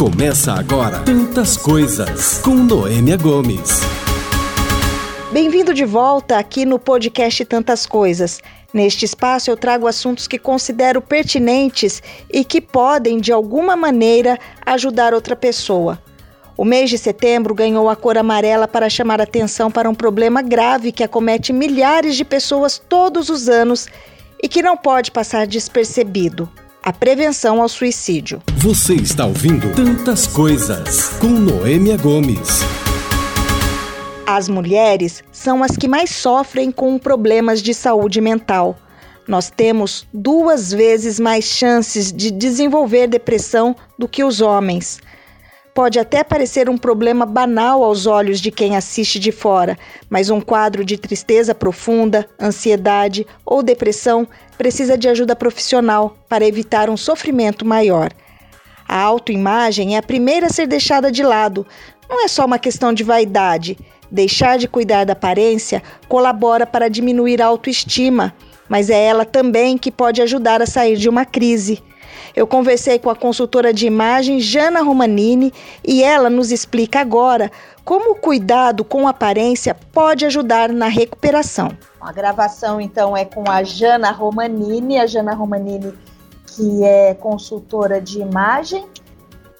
Começa agora Tantas Coisas com Noêmia Gomes. Bem-vindo de volta aqui no podcast Tantas Coisas. Neste espaço eu trago assuntos que considero pertinentes e que podem, de alguma maneira, ajudar outra pessoa. O mês de setembro ganhou a cor amarela para chamar atenção para um problema grave que acomete milhares de pessoas todos os anos e que não pode passar despercebido a prevenção ao suicídio. Você está ouvindo Tantas Coisas com Noêmia Gomes. As mulheres são as que mais sofrem com problemas de saúde mental. Nós temos duas vezes mais chances de desenvolver depressão do que os homens. Pode até parecer um problema banal aos olhos de quem assiste de fora, mas um quadro de tristeza profunda, ansiedade ou depressão precisa de ajuda profissional para evitar um sofrimento maior. A autoimagem é a primeira a ser deixada de lado. Não é só uma questão de vaidade. Deixar de cuidar da aparência colabora para diminuir a autoestima, mas é ela também que pode ajudar a sair de uma crise. Eu conversei com a consultora de imagem Jana Romanini e ela nos explica agora como o cuidado com aparência pode ajudar na recuperação. A gravação então é com a Jana Romanini, a Jana Romanini que é consultora de imagem.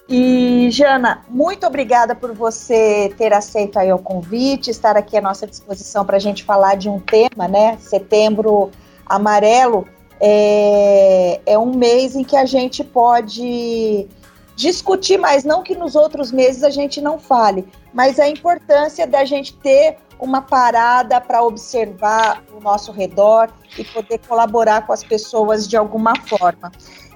E Jana, muito obrigada por você ter aceito aí o convite, estar aqui à nossa disposição para a gente falar de um tema, né? Setembro Amarelo é, é um mês em que a gente pode discutir, mas não que nos outros meses a gente não fale, mas a importância da gente ter uma parada para observar o nosso redor e poder colaborar com as pessoas de alguma forma.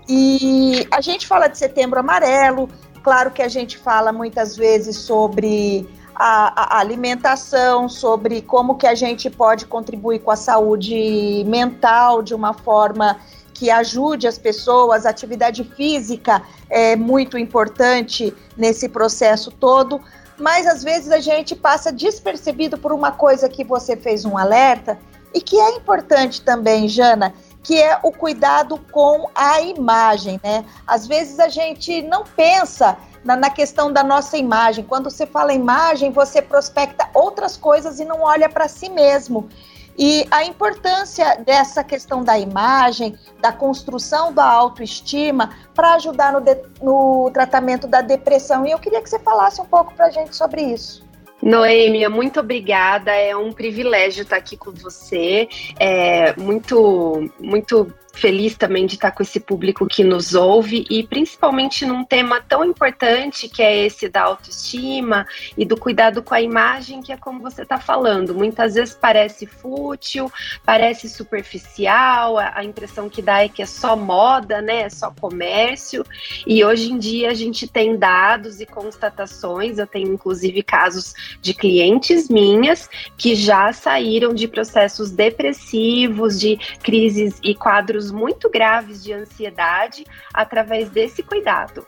E a gente fala de setembro amarelo, claro que a gente fala muitas vezes sobre a, a, alimentação, sobre como que a gente pode contribuir com a saúde mental de uma forma que ajude as pessoas, a atividade física é muito importante nesse processo todo, mas às vezes a gente passa despercebido por uma coisa que você fez um alerta e que é importante também, Jana, que é o cuidado com a imagem, né? Às vezes a gente não pensa na, na, questão da nossa imagem. Quando você fala imagem, você prospecta outras coisas e não olha para si mesmo. E a importância dessa questão da imagem, da construção da autoestima, para ajudar no, de, no tratamento da depressão. E eu queria que você falasse um pouco para a gente sobre isso. Noêmia, muito obrigada. É um privilégio estar aqui com você. É muito, muito feliz também de estar com esse público que nos ouve e principalmente num tema tão importante que é esse da autoestima e do cuidado com a imagem, que é como você está falando. Muitas vezes parece fútil, parece superficial, a, impressão que dá é que é só moda, né? É só comércio. E hoje em dia a gente tem dados e constatações, eu tenho inclusive casos de clientes minhas que já saíram de processos depressivos, de crises e quadros quadros muito graves de ansiedade através desse cuidado.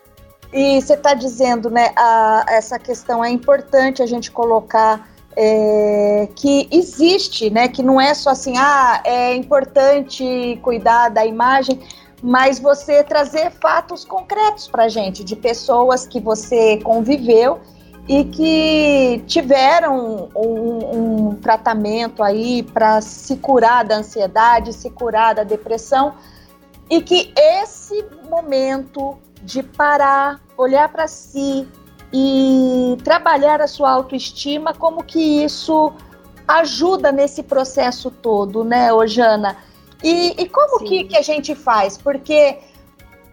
E você está dizendo, né, a, essa questão é importante a gente colocar é, que existe, né, que não é só assim, ah, é importante cuidar da imagem, mas você trazer fatos concretos para gente, de pessoas que você conviveu e que tiveram um, um tratamento aí para se curar da ansiedade, se curar da depressão, e que esse momento de parar, olhar para si e trabalhar a sua autoestima, como que isso ajuda nesse processo todo, né, Ojana? E, e como que, que a gente faz? Porque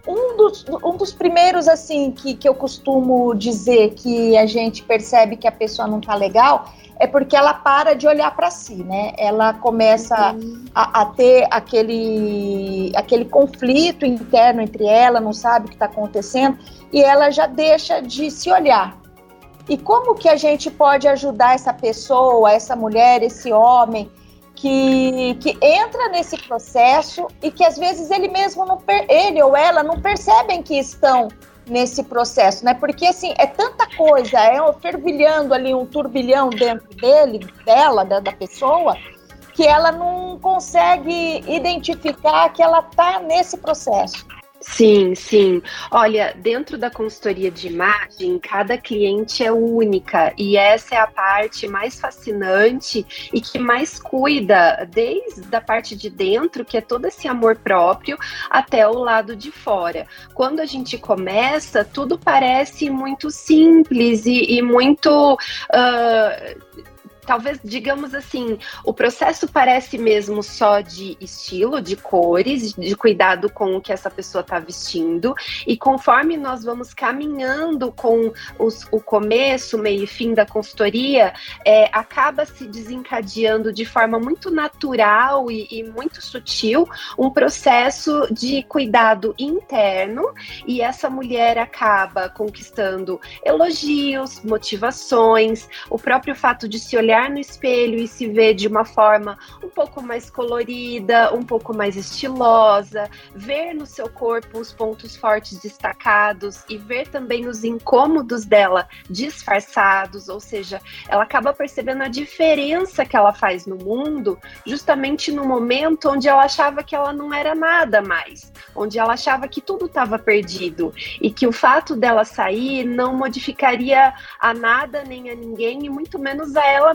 um dos, um dos primeiros, assim, que, que eu costumo dizer que a gente percebe que a pessoa não tá legal é porque ela para de olhar para si, né? Ela começa a, a, ter aquele, aquele conflito interno entre ela, não sabe o que está acontecendo, e ela já deixa de se olhar. E como que a gente pode ajudar essa pessoa, essa mulher, esse homem, que, que entra nesse processo e que às vezes ele mesmo não ele ou ela não percebem que estão nesse processo, né? Porque assim é tanta coisa, é fervilhando ali um turbilhão dentro dele, dela, da, da pessoa, que ela não consegue identificar que ela está nesse processo. Sim, sim. Olha, dentro da consultoria de imagem, cada cliente é única e essa é a parte mais fascinante e que mais cuida, desde a parte de dentro, que é todo esse amor próprio, até o lado de fora. Quando a gente começa, tudo parece muito simples e, e muito. Uh, talvez, digamos assim, o processo parece mesmo só de estilo, de cores, de cuidado com o que essa pessoa está vestindo. E conforme nós vamos caminhando com os, o começo, meio e fim da consultoria, é, acaba se desencadeando de forma muito natural e, e muito sutil um processo de cuidado interno. E essa mulher acaba conquistando elogios, motivações, o próprio fato de se olhar olhar no espelho e se ver de uma forma um pouco mais colorida, um pouco mais estilosa, ver no seu corpo os pontos fortes destacados e ver também os incômodos dela disfarçados, ou seja, ela acaba percebendo a diferença que ela faz no mundo, justamente no momento onde ela achava que ela não era nada mais, onde ela achava que tudo estava perdido e que o fato dela sair não modificaria a nada nem a ninguém e muito menos a ela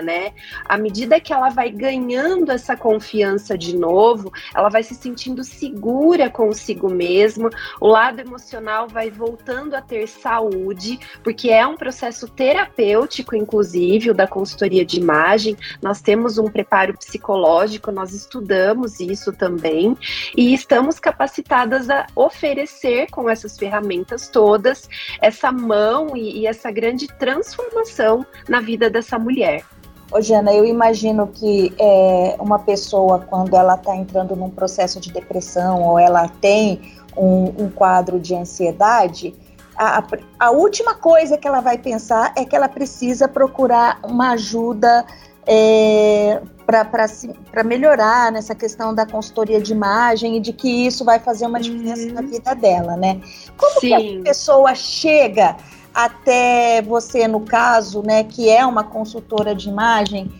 né? À medida que ela vai ganhando essa confiança de novo, ela vai se sentindo segura consigo mesma, o lado emocional vai voltando a ter saúde, porque é um processo terapêutico, inclusive, o da consultoria de imagem. Nós temos um preparo psicológico, nós estudamos isso também e estamos capacitadas a oferecer com essas ferramentas todas essa mão e, e essa grande transformação na vida dessa mulher mulher. Ô, Jana, eu imagino que é, uma pessoa, quando ela está entrando num processo de depressão ou ela tem um, um quadro de ansiedade, a, a, última coisa que ela vai pensar é que ela precisa procurar uma ajuda é, para melhorar nessa questão da consultoria de imagem e de que isso vai fazer uma diferença uhum. na vida dela, né? Como Sim. que a pessoa chega até você, no caso, né, que é uma consultora de imagem,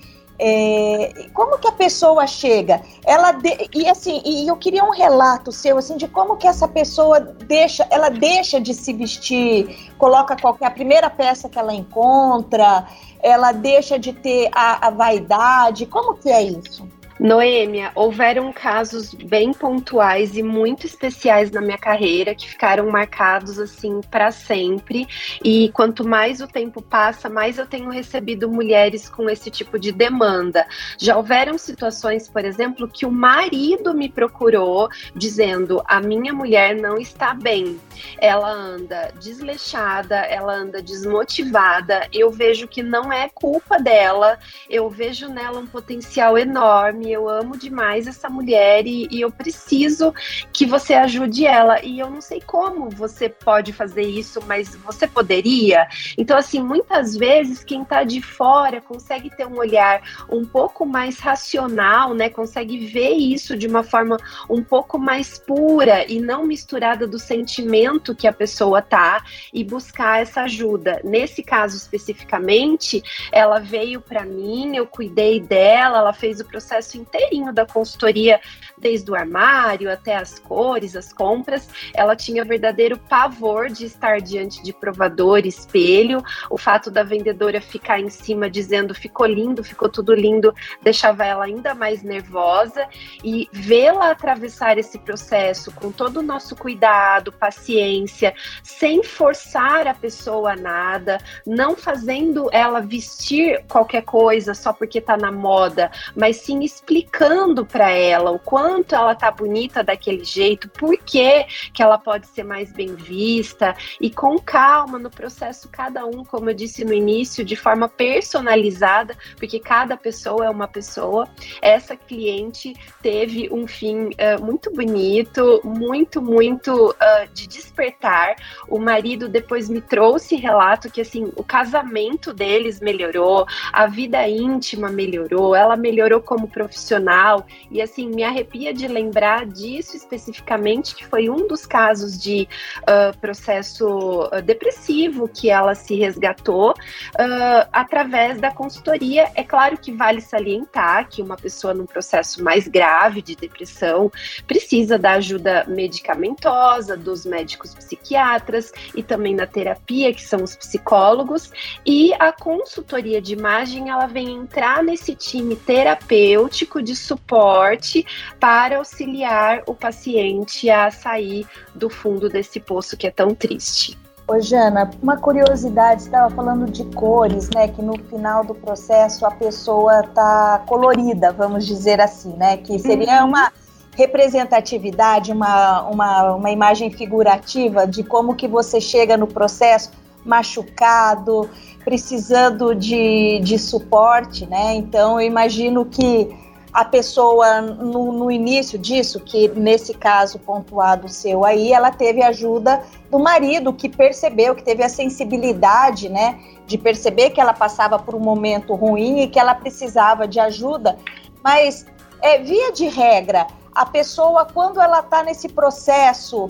é, como que a pessoa chega? Ela de, e assim, e eu queria um relato seu assim de como que essa pessoa deixa, ela deixa de se vestir, coloca qualquer a primeira peça que ela encontra, ela deixa de ter a, a vaidade. Como que é isso? Noêmia, houveram casos bem pontuais e muito especiais na minha carreira que ficaram marcados assim para sempre. E quanto mais o tempo passa, mais eu tenho recebido mulheres com esse tipo de demanda. Já houveram situações, por exemplo, que o marido me procurou dizendo: "A minha mulher não está bem. Ela anda desleixada, ela anda desmotivada. Eu vejo que não é culpa dela. Eu vejo nela um potencial enorme eu amo demais essa mulher e, e, eu preciso que você ajude ela. E eu não sei como você pode fazer isso, mas você poderia. Então, assim, muitas vezes quem tá de fora consegue ter um olhar um pouco mais racional, né? Consegue ver isso de uma forma um pouco mais pura e não misturada do sentimento que a pessoa tá e buscar essa ajuda. Nesse caso especificamente, ela veio para mim, eu cuidei dela, ela fez o processo inteirinho da consultoria, desde o armário até as cores, as compras. Ela tinha verdadeiro pavor de estar diante de provador, espelho. O fato da vendedora ficar em cima dizendo ficou lindo, ficou tudo lindo, deixava ela ainda mais nervosa. E vê-la atravessar esse processo com todo o nosso cuidado, paciência, sem forçar a pessoa a nada, não fazendo ela vestir qualquer coisa só porque está na moda, mas sim explicando para ela o quanto ela tá bonita daquele jeito, por que, que ela pode ser mais bem vista e com calma no processo, cada um, como eu disse no início, de forma personalizada, porque cada pessoa é uma pessoa. Essa cliente teve um fim uh, muito bonito, muito, muito uh, de despertar. O marido depois me trouxe relato que assim o casamento deles melhorou, a vida íntima melhorou, ela melhorou como profissional profissional. E assim, me arrepia de lembrar disso especificamente, que foi um dos casos de uh, processo uh, depressivo que ela se resgatou uh, através da consultoria. É claro que vale salientar que uma pessoa num processo mais grave de depressão precisa da ajuda medicamentosa dos médicos psiquiatras e também na terapia, que são os psicólogos, e a consultoria de imagem ela vem entrar nesse time terapêutico de suporte para auxiliar o paciente a sair do fundo desse poço que é tão triste. Ô, Jana, uma curiosidade, você estava falando de cores, né? Que no final do processo a pessoa tá colorida, vamos dizer assim, né? Que seria uhum. uma representatividade, uma, uma, uma imagem figurativa de como que você chega no processo machucado, precisando de, de suporte, né? Então eu imagino que a pessoa no, no, início disso, que nesse caso pontuado seu aí, ela teve ajuda do marido que percebeu, que teve a sensibilidade, né, de perceber que ela passava por um momento ruim e que ela precisava de ajuda. Mas é, via de regra, a pessoa quando ela está nesse processo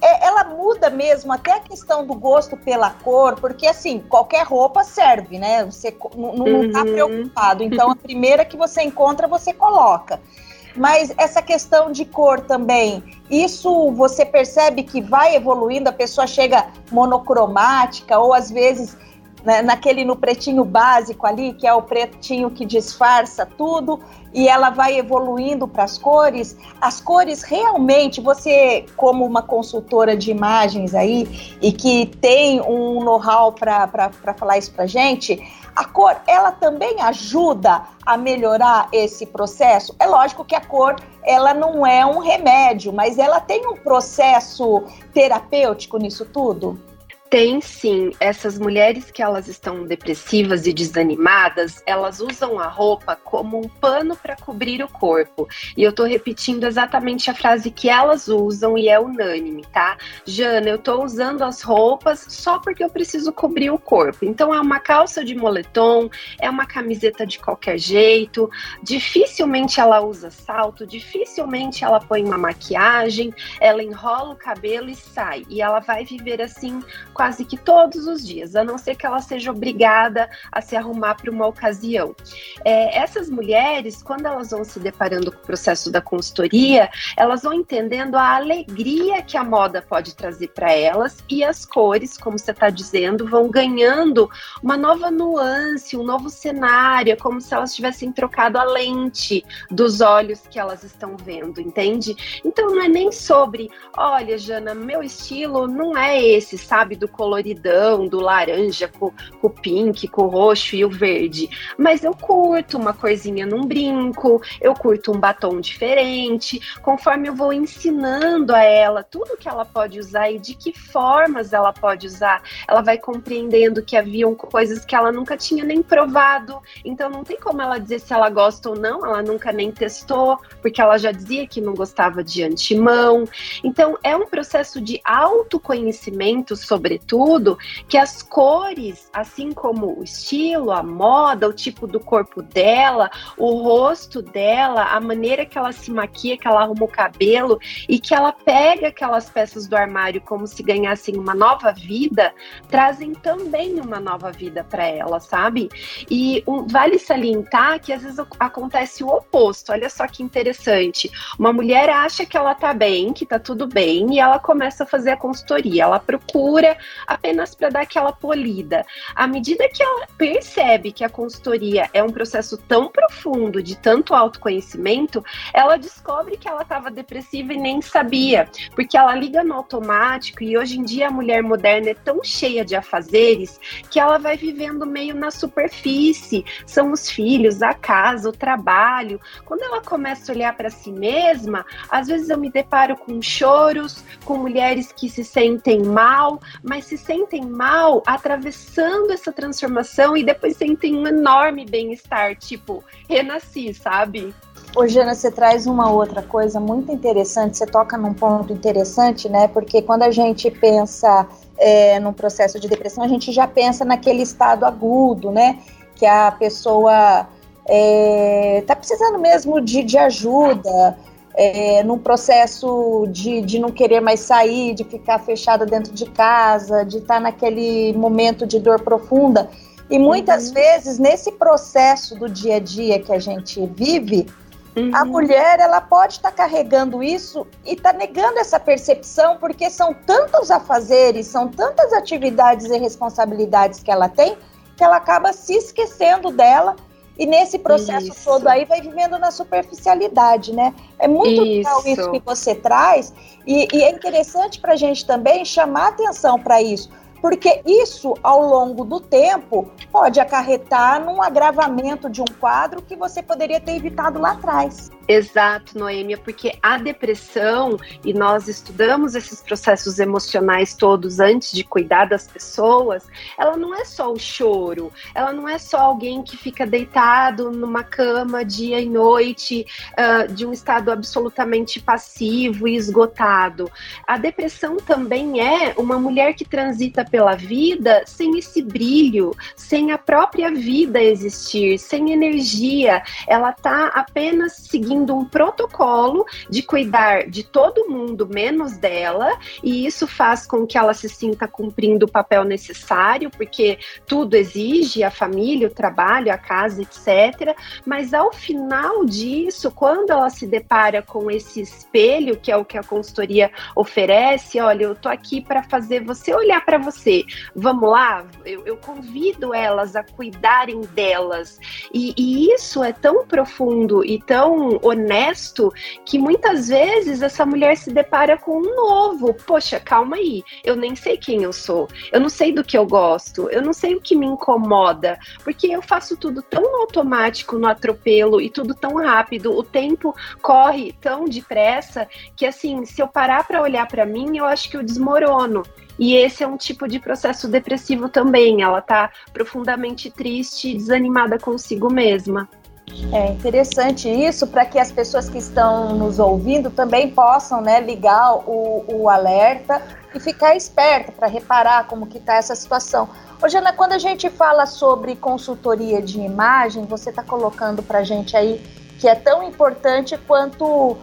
é, ela muda mesmo até a questão do gosto pela cor, porque assim, qualquer roupa serve, né? Você não está uhum. preocupado. Então, a primeira que você encontra, você coloca. Mas essa questão de cor também, isso você percebe que vai evoluindo, a pessoa chega monocromática, ou às vezes né, naquele no pretinho básico ali, que é o pretinho que disfarça tudo, e ela vai evoluindo para as cores. As cores realmente, você, como uma consultora de imagens aí, e que tem um know-how para falar isso para gente, a cor, ela também ajuda a melhorar esse processo? É lógico que a cor, ela não é um remédio, mas ela tem um processo terapêutico nisso tudo? Tem sim. Essas mulheres que elas estão depressivas e desanimadas, elas usam a roupa como um pano para cobrir o corpo. E eu tô repetindo exatamente a frase que elas usam e é unânime, tá? Jana, eu tô usando as roupas só porque eu preciso cobrir o corpo. Então é uma calça de moletom, é uma camiseta de qualquer jeito. Dificilmente ela usa salto, dificilmente ela põe uma maquiagem, ela enrola o cabelo e sai. E ela vai viver assim quase que todos os dias, a não ser que ela seja obrigada a se arrumar para uma ocasião. É, essas mulheres, quando elas vão se deparando com o processo da consultoria, elas vão entendendo a alegria que a moda pode trazer para elas e as cores, como você está dizendo, vão ganhando uma nova nuance, um novo cenário, é como se elas tivessem trocado a lente dos olhos que elas estão vendo, entende? Então não é nem sobre, olha, Jana, meu estilo não é esse, sabe, do coloridão, do laranja com, com o pink, com o roxo e o verde. Mas eu curto uma corzinha num brinco, eu curto um batom diferente. Conforme eu vou ensinando a ela tudo que ela pode usar e de que formas ela pode usar, ela vai compreendendo que haviam coisas que ela nunca tinha nem provado. Então não tem como ela dizer se ela gosta ou não, ela nunca nem testou, porque ela já dizia que não gostava de antemão. Então é um processo de autoconhecimento sobre sobretudo, que as cores, assim como o estilo, a moda, o tipo do corpo dela, o rosto dela, a maneira que ela se maquia, que ela arruma o cabelo e que ela pega aquelas peças do armário como se ganhassem uma nova vida, trazem também uma nova vida para ela, sabe? E um, vale salientar que às vezes acontece o oposto. Olha só que interessante. Uma mulher acha que ela tá bem, que tá tudo bem, e ela começa a fazer a consultoria. Ela procura apenas para dar aquela polida. À medida que ela percebe que a consultoria é um processo tão profundo, de tanto autoconhecimento, ela descobre que ela estava depressiva e nem sabia, porque ela liga no automático e hoje em dia a mulher moderna é tão cheia de afazeres que ela vai vivendo meio na superfície. São os filhos, a casa, o trabalho. Quando ela começa a olhar para si mesma, às vezes eu me deparo com choros, com mulheres que se sentem mal, mas se sentem mal atravessando essa transformação e depois sentem um enorme bem-estar, tipo, renasci, sabe? Ô, Jana, você traz uma outra coisa muito interessante, você toca num ponto interessante, né? Porque quando a gente pensa é, num processo de depressão, a gente já pensa naquele estado agudo, né? Que a pessoa é, tá precisando mesmo de, de ajuda, é, num processo de, de não querer mais sair, de ficar fechada dentro de casa, de estar tá naquele momento de dor profunda. E muitas uhum. vezes, nesse processo do dia a dia que a gente vive, uhum. a mulher ela pode estar tá carregando isso e está negando essa percepção, porque são tantos afazeres, são tantas atividades e responsabilidades que ela tem, que ela acaba se esquecendo dela e nesse processo isso. todo aí vai vivendo na superficialidade, né? É muito isso. legal isso que você traz, e, e é interessante para a gente também chamar atenção para isso, porque isso, ao longo do tempo, pode acarretar num agravamento de um quadro que você poderia ter evitado lá atrás. Exato, Noêmia, porque a depressão, e nós estudamos esses processos emocionais todos antes de cuidar das pessoas, ela não é só o choro, ela não é só alguém que fica deitado numa cama dia e noite, uh, de um estado absolutamente passivo e esgotado. A depressão também é uma mulher que transita pela vida sem esse brilho, sem a própria vida existir, sem energia, ela está apenas seguindo um protocolo de cuidar de todo mundo menos dela, e isso faz com que ela se sinta cumprindo o papel necessário, porque tudo exige a família, o trabalho, a casa, etc. Mas ao final disso, quando ela se depara com esse espelho, que é o que a consultoria oferece, olha, eu tô aqui para fazer você olhar para você. Vamos lá? Eu, eu, convido elas a cuidarem delas. E, e isso é tão profundo e tão honesto que muitas vezes essa mulher se depara com um novo. Poxa, calma aí, eu nem sei quem eu sou, eu não sei do que eu gosto, eu não sei o que me incomoda, porque eu faço tudo tão automático no atropelo e tudo tão rápido, o tempo corre tão depressa que assim, se eu parar para olhar para mim, eu acho que eu desmorono. E esse é um tipo de processo depressivo também. Ela tá profundamente triste e desanimada consigo mesma. É interessante isso para que as pessoas que estão nos ouvindo também possam né, ligar o, o alerta e ficar esperta para reparar como que está essa situação. Ô, Jana, quando a gente fala sobre consultoria de imagem, você está colocando para gente aí que é tão importante quanto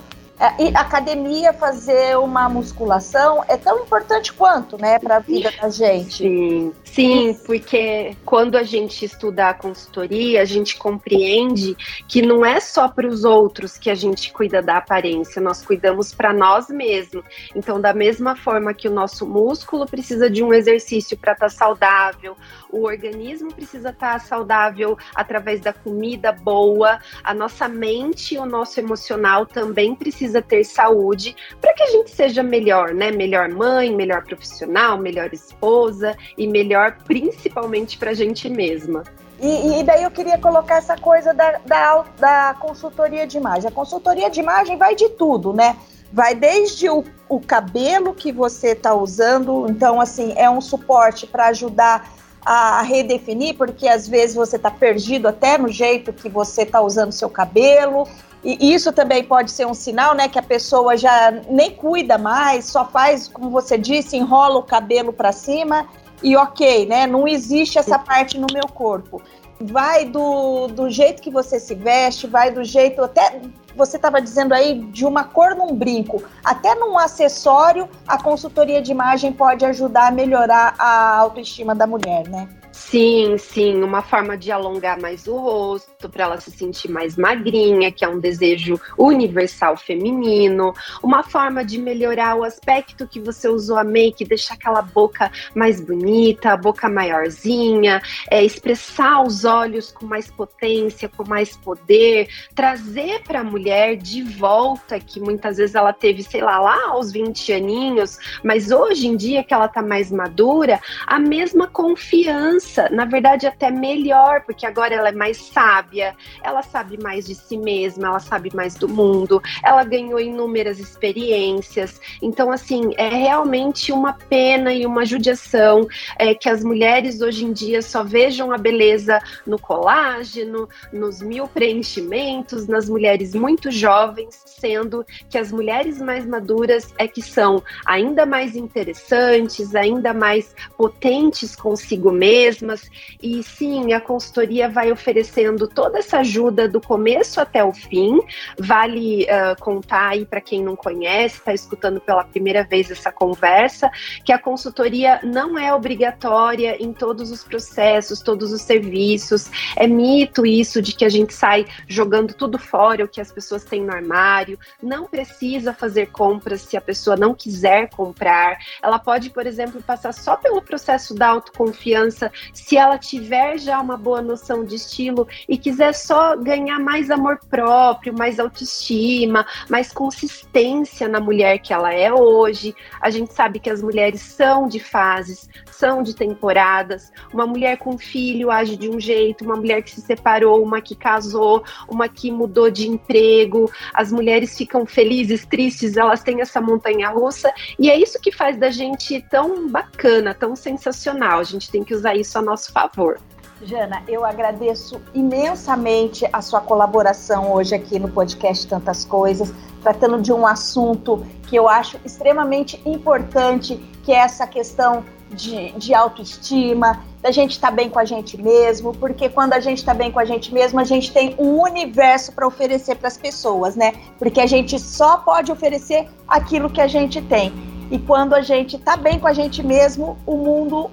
e academia fazer uma musculação é tão importante quanto, né, para a vida da gente. Sim, sim, porque quando a gente estuda a consultoria, a gente compreende que não é só para os outros que a gente cuida da aparência, nós cuidamos para nós mesmos. Então, da mesma forma que o nosso músculo precisa de um exercício para estar tá saudável, o organismo precisa estar saudável através da comida boa, a nossa mente, o nosso emocional também precisa ter saúde para que a gente seja melhor, né? Melhor mãe, melhor profissional, melhor esposa e melhor principalmente para a gente mesma. E, e, daí eu queria colocar essa coisa da, da, da, consultoria de imagem. A consultoria de imagem vai de tudo, né? Vai desde o, o cabelo que você está usando, então, assim, é um suporte para ajudar a redefinir, porque às vezes você está perdido até no jeito que você está usando seu cabelo. E isso também pode ser um sinal, né, que a pessoa já nem cuida mais, só faz, como você disse, enrola o cabelo para cima e ok, né? Não existe essa parte no meu corpo. Vai do, do jeito que você se veste, vai do jeito até você estava dizendo aí de uma cor num brinco, até num acessório, a consultoria de imagem pode ajudar a melhorar a autoestima da mulher, né? Sim, sim, uma forma de alongar mais o rosto, para ela se sentir mais magrinha, que é um desejo universal feminino, uma forma de melhorar o aspecto que você usou a make, deixar aquela boca mais bonita, a boca maiorzinha, é, expressar os olhos com mais potência, com mais poder, trazer para a mulher de volta, que muitas vezes ela teve, sei lá, lá aos 20 aninhos, mas hoje em dia que ela tá mais madura, a mesma confiança na verdade, até melhor, porque agora ela é mais sábia, ela sabe mais de si mesma, ela sabe mais do mundo, ela ganhou inúmeras experiências. Então, assim, é realmente uma pena e uma judiação é, que as mulheres hoje em dia só vejam a beleza no colágeno, nos mil preenchimentos, nas mulheres muito jovens, sendo que as mulheres mais maduras é que são ainda mais interessantes, ainda mais potentes consigo mesmas. E sim, a consultoria vai oferecendo toda essa ajuda do começo até o fim. Vale uh, contar aí para quem não conhece, está escutando pela primeira vez essa conversa, que a consultoria não é obrigatória em todos os processos, todos os serviços. É mito isso de que a gente sai jogando tudo fora, o que as pessoas têm no armário. Não precisa fazer compras se a pessoa não quiser comprar. Ela pode, por exemplo, passar só pelo processo da autoconfiança se ela tiver já uma boa noção de estilo e quiser só ganhar mais amor próprio, mais autoestima, mais consistência na mulher que ela é hoje. A gente sabe que as mulheres são de fases, são de temporadas. Uma mulher com filho age de um jeito, uma mulher que se separou, uma que casou, uma que mudou de emprego. As mulheres ficam felizes, tristes, elas têm essa montanha russa e é isso que faz da gente tão bacana, tão sensacional. A gente tem que usar isso a nosso favor. Jana, eu agradeço imensamente a sua colaboração hoje aqui no podcast Tantas Coisas, tratando de um assunto que eu acho extremamente importante, que é essa questão de, de autoestima, da gente estar tá bem com a gente mesmo, porque quando a gente está bem com a gente mesmo, a gente tem um universo para oferecer para as pessoas, né? Porque a gente só pode oferecer aquilo que a gente tem. E quando a gente está bem com a gente mesmo, o mundo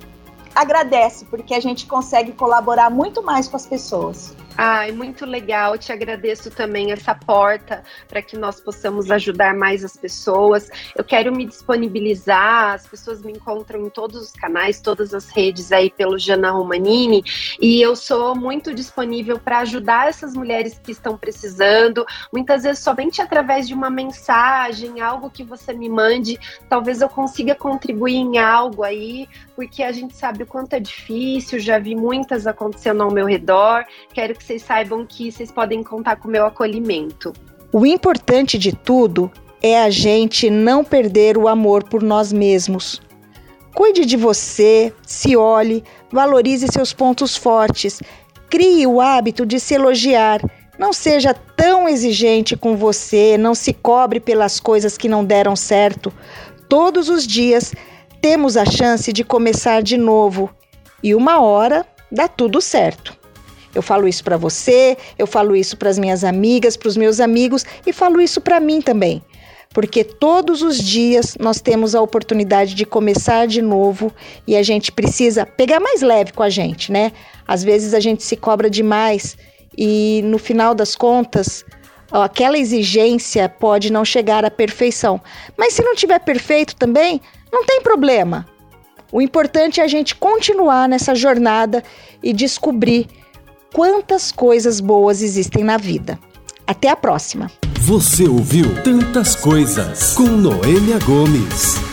agradece, porque a gente consegue colaborar muito mais com as pessoas. Ai, muito legal. Te agradeço também essa porta para que nós possamos ajudar mais as pessoas. Eu quero me disponibilizar. As pessoas me encontram em todos os canais, todas as redes aí pelo Jana Romanini, e eu sou muito disponível para ajudar essas mulheres que estão precisando. Muitas vezes somente através de uma mensagem, algo que você me mande, talvez eu consiga contribuir em algo aí, porque a gente sabe o quanto é difícil. Já vi muitas acontecendo ao meu redor. Quero que vocês saibam que vocês podem contar com o meu acolhimento. O importante de tudo é a gente não perder o amor por nós mesmos. Cuide de você, se olhe, valorize seus pontos fortes, crie o hábito de se elogiar. Não seja tão exigente com você, não se cobre pelas coisas que não deram certo. Todos os dias temos a chance de começar de novo e uma hora dá tudo certo. Eu falo isso para você, eu falo isso para as minhas amigas, para os meus amigos e falo isso para mim também. Porque todos os dias nós temos a oportunidade de começar de novo e a gente precisa pegar mais leve com a gente, né? Às vezes a gente se cobra demais e no final das contas, aquela exigência pode não chegar à perfeição. Mas se não tiver perfeito também, não tem problema. O importante é a gente continuar nessa jornada e descobrir quantas coisas boas existem na vida. Até a próxima! Você ouviu Tantas Coisas com Noêmia Gomes.